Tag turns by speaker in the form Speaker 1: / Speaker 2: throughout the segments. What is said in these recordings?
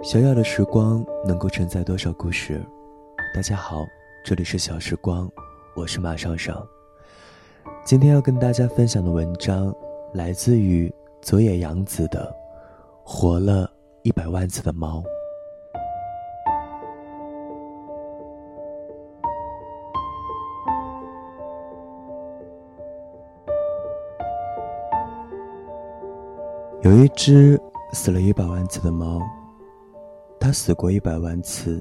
Speaker 1: 小小的时光能够承载多少故事？大家好，这里是小时光，我是马上上。今天要跟大家分享的文章来自于佐野洋子的《活了一百万次的猫》。有一只死了一百万次的猫。它死过一百万次，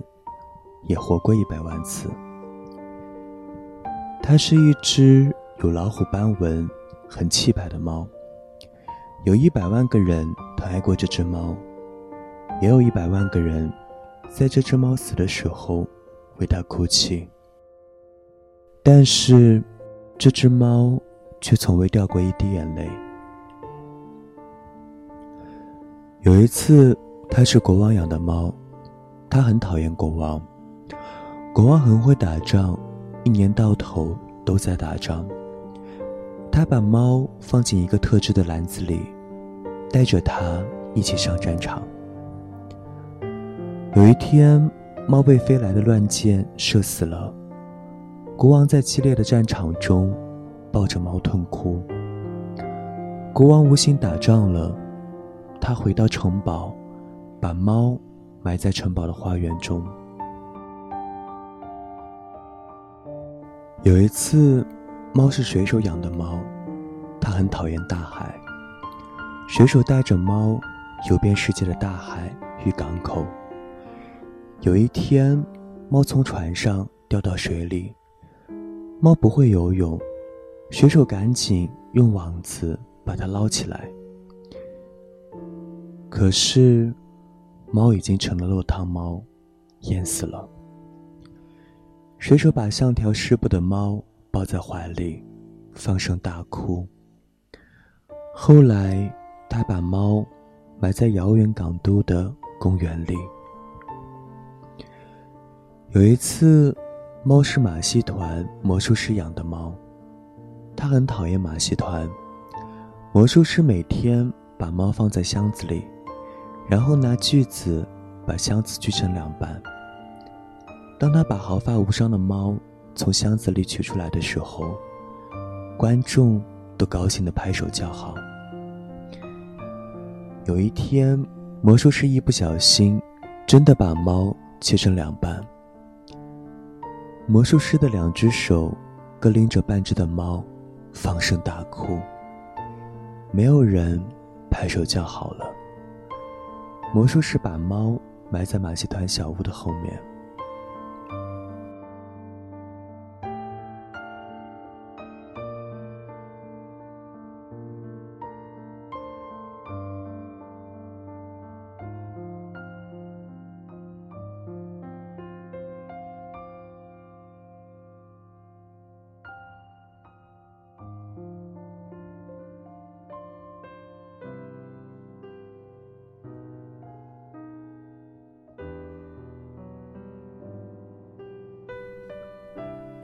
Speaker 1: 也活过一百万次。它是一只有老虎斑纹、很气派的猫。有一百万个人疼爱过这只猫，也有一百万个人在这只猫死的时候为它哭泣。但是，这只猫却从未掉过一滴眼泪。有一次。它是国王养的猫，它很讨厌国王。国王很会打仗，一年到头都在打仗。他把猫放进一个特制的篮子里，带着它一起上战场。有一天，猫被飞来的乱箭射死了。国王在激烈的战场中抱着猫痛哭。国王无心打仗了，他回到城堡。把猫埋在城堡的花园中。有一次，猫是水手养的猫，它很讨厌大海。水手带着猫游遍世界的大海与港口。有一天，猫从船上掉到水里，猫不会游泳，水手赶紧用网子把它捞起来。可是。猫已经成了落汤猫，淹死了。水手把像条湿布的猫抱在怀里，放声大哭。后来，他把猫埋在遥远港都的公园里。有一次，猫是马戏团魔术师养的猫，他很讨厌马戏团。魔术师每天把猫放在箱子里。然后拿锯子把箱子锯成两半。当他把毫发无伤的猫从箱子里取出来的时候，观众都高兴的拍手叫好。有一天，魔术师一不小心，真的把猫切成两半。魔术师的两只手各拎着半只的猫，放声大哭。没有人拍手叫好了。魔术师把猫埋在马戏团小屋的后面。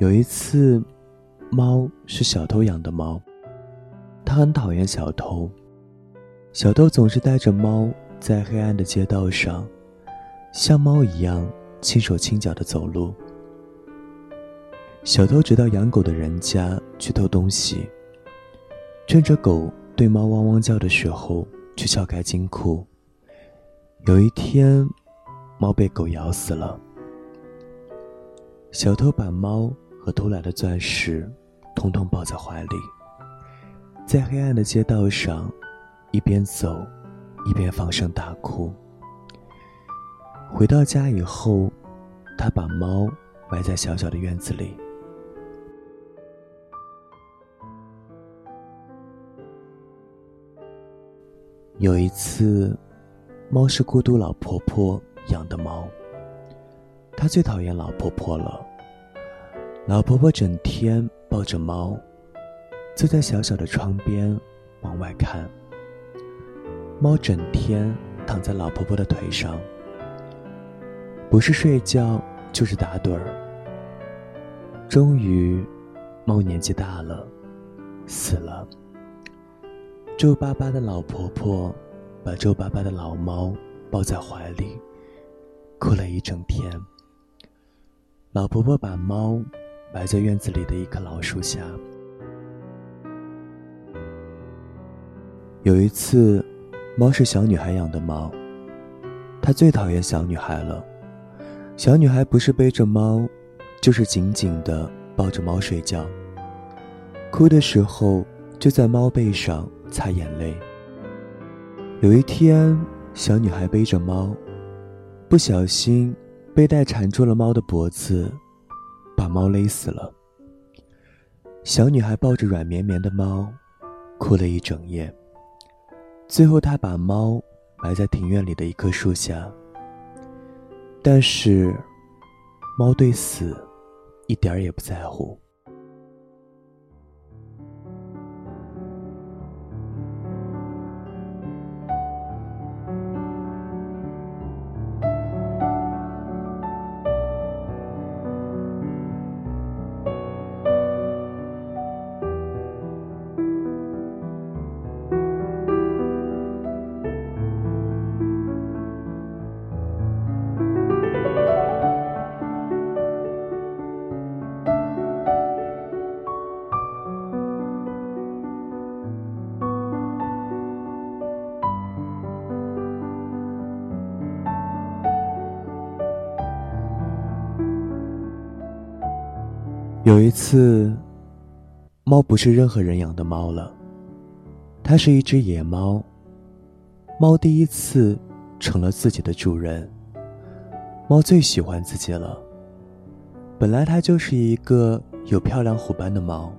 Speaker 1: 有一次，猫是小偷养的猫，它很讨厌小偷。小偷总是带着猫在黑暗的街道上，像猫一样轻手轻脚的走路。小偷直到养狗的人家去偷东西，趁着狗对猫汪汪叫的时候去撬开金库。有一天，猫被狗咬死了。小偷把猫。和偷来的钻石，统统抱在怀里，在黑暗的街道上，一边走，一边放声大哭。回到家以后，他把猫埋在小小的院子里。有一次，猫是孤独老婆婆养的猫，她最讨厌老婆婆了。老婆婆整天抱着猫，坐在小小的窗边往外看。猫整天躺在老婆婆的腿上，不是睡觉就是打盹儿。终于，猫年纪大了，死了。皱巴巴的老婆婆把皱巴巴的老猫抱在怀里，哭了一整天。老婆婆把猫埋在院子里的一棵老树下。有一次，猫是小女孩养的猫，她最讨厌小女孩了。小女孩不是背着猫，就是紧紧的抱着猫睡觉。哭的时候就在猫背上擦眼泪。有一天，小女孩背着猫，不小心背带缠住了猫的脖子，把猫勒死了。小女孩抱着软绵绵的猫，哭了一整夜。最后，她把猫埋在庭院里的一棵树下。但是，猫对死一点儿也不在乎。有一次，猫不是任何人养的猫了，它是一只野猫。猫第一次成了自己的主人。猫最喜欢自己了。本来它就是一个有漂亮虎斑的猫，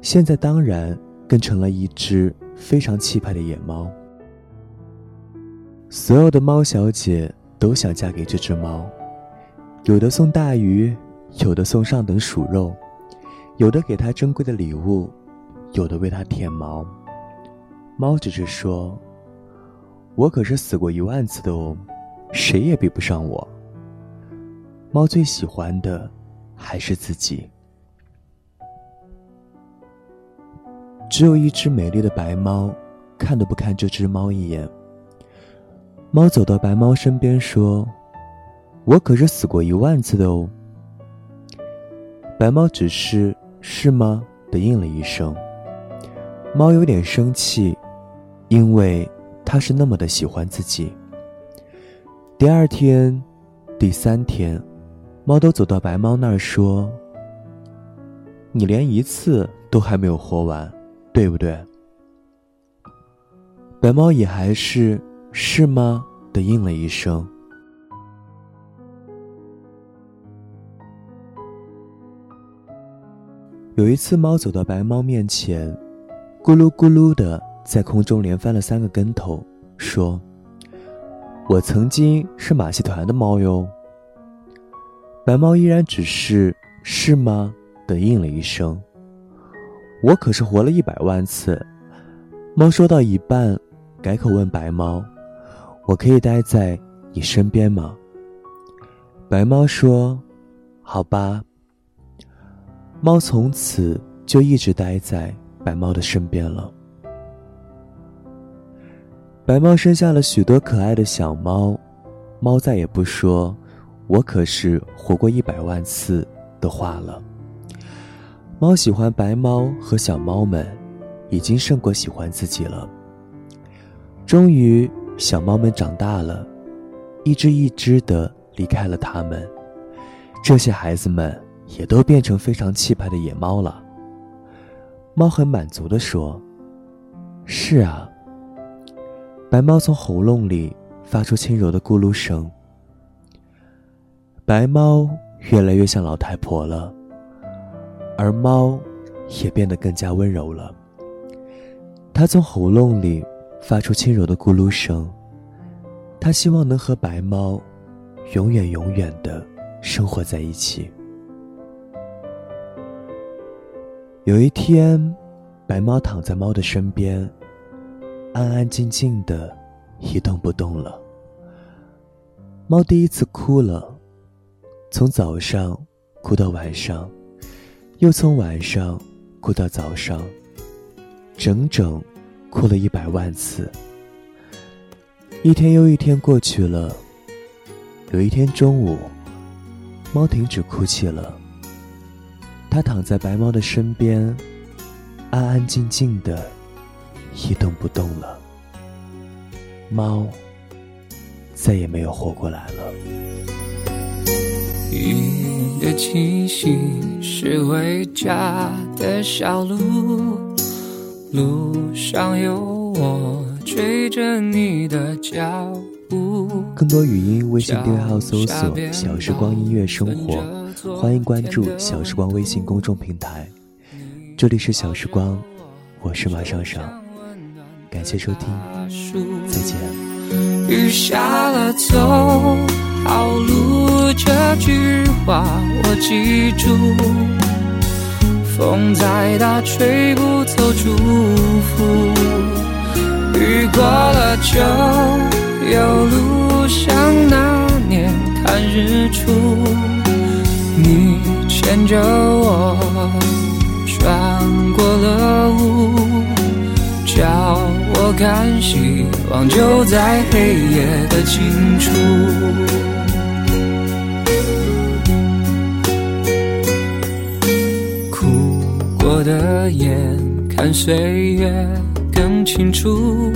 Speaker 1: 现在当然更成了一只非常气派的野猫。所有的猫小姐都想嫁给这只猫，有的送大鱼。有的送上等鼠肉，有的给他珍贵的礼物，有的为他舔毛。猫只是说：“我可是死过一万次的哦，谁也比不上我。”猫最喜欢的还是自己。只有一只美丽的白猫，看都不看这只猫一眼。猫走到白猫身边说：“我可是死过一万次的哦。”白猫只是“是吗”的应了一声。猫有点生气，因为它是那么的喜欢自己。第二天、第三天，猫都走到白猫那儿说：“你连一次都还没有活完，对不对？”白猫也还是“是吗”的应了一声。有一次，猫走到白猫面前，咕噜咕噜的在空中连翻了三个跟头，说：“我曾经是马戏团的猫哟。”白猫依然只是“是吗”的应了一声。我可是活了一百万次。猫说到一半，改口问白猫：“我可以待在你身边吗？”白猫说：“好吧。”猫从此就一直待在白猫的身边了。白猫生下了许多可爱的小猫，猫再也不说“我可是活过一百万次”的话了。猫喜欢白猫和小猫们，已经胜过喜欢自己了。终于，小猫们长大了，一只一只的离开了它们。这些孩子们。也都变成非常气派的野猫了。猫很满足地说：“是啊。”白猫从喉咙里发出轻柔的咕噜声。白猫越来越像老太婆了，而猫也变得更加温柔了。它从喉咙里发出轻柔的咕噜声。它希望能和白猫永远永远的生活在一起。有一天，白猫躺在猫的身边，安安静静的，一动不动了。猫第一次哭了，从早上哭到晚上，又从晚上哭到早上，整整哭了一百万次。一天又一天过去了，有一天中午，猫停止哭泣了。它躺在白猫的身边，安安静静的，一动不动了。猫再也没有活过来了。
Speaker 2: 雨的气息是回家的小路，路上有我追着你的脚步。
Speaker 1: 更多语音，微信订阅号搜索“小时光音乐生活”，欢迎关注“小时光”微信公众平台。这里是小时光，我是马上上，感谢收听，再见。
Speaker 2: 雨下了，走好路，这句话我记住。风再大，吹不走祝福。雨过了，就有路，像那年看日出。你牵着我，穿过了雾，叫我看希望就在黑夜的尽处。哭过的眼看岁月更清楚，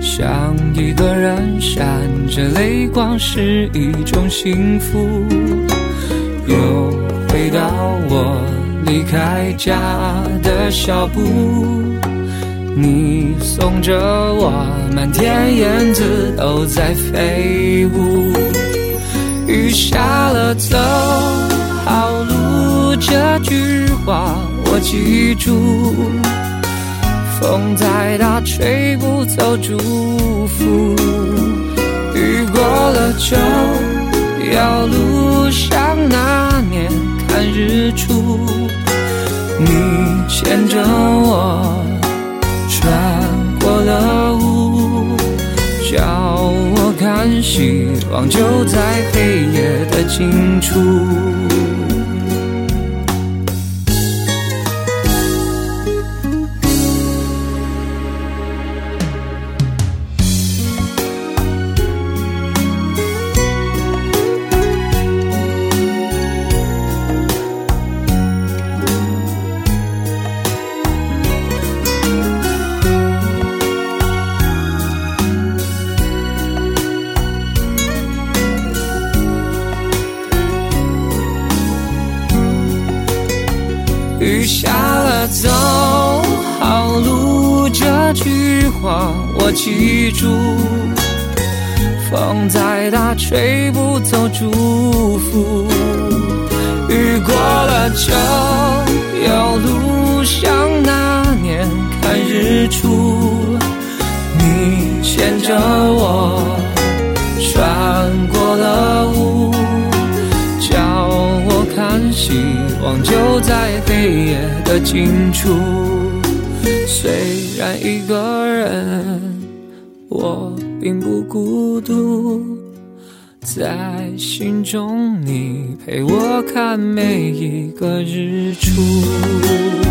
Speaker 2: 想一个人闪着泪光是一种幸福。我离开家的小步，你送着我，满天燕子都在飞舞。雨下了，走好路，这句话。我记住，风再大吹不走祝福。雨过了就有路，像那年日出。你牵着我，穿过了雾，叫我看希望就在黑夜的尽处。雨下了，走好路，这句话我记住。风再大，吹不走祝福。雨过了，就有路，像那年看日出。你牵着我，在黑夜的尽处。虽然一个人，我并不孤独，在心中你陪我看每一个日出。